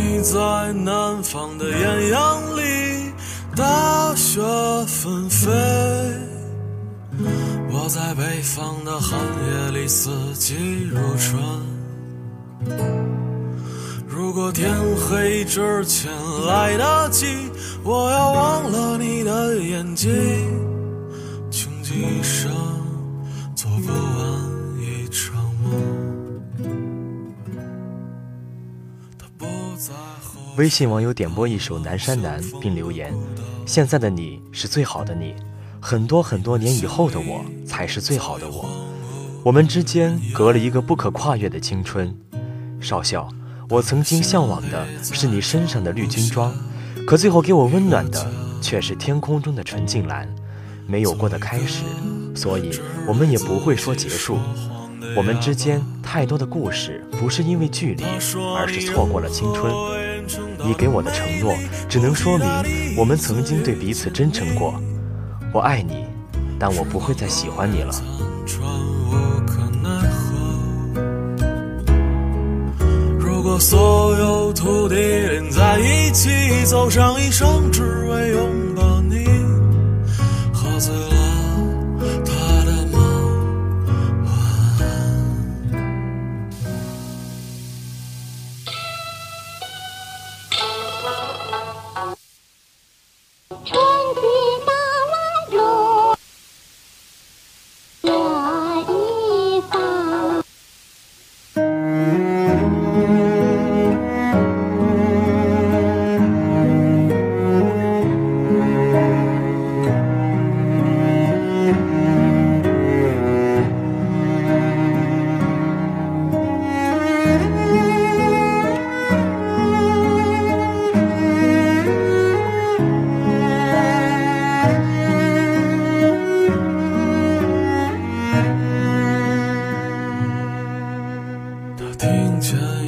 你在南方的艳阳里，大雪纷飞；我在北方的寒夜里，四季如春。如果天黑之前来得及，我要忘了你的眼睛，微信网友点播一首《南山南》，并留言：“现在的你是最好的你，很多很多年以后的我才是最好的我。我们之间隔了一个不可跨越的青春。少校，我曾经向往的是你身上的绿军装，可最后给我温暖的却是天空中的纯净蓝。没有过的开始，所以我们也不会说结束。我们之间太多的故事，不是因为距离，而是错过了青春。你给我的承诺，只能说明我们曾经对彼此真诚过。我爱你，但我不会再喜欢你了。如果所有土地连在一起，走上一生只为拥抱你，喝醉了 这。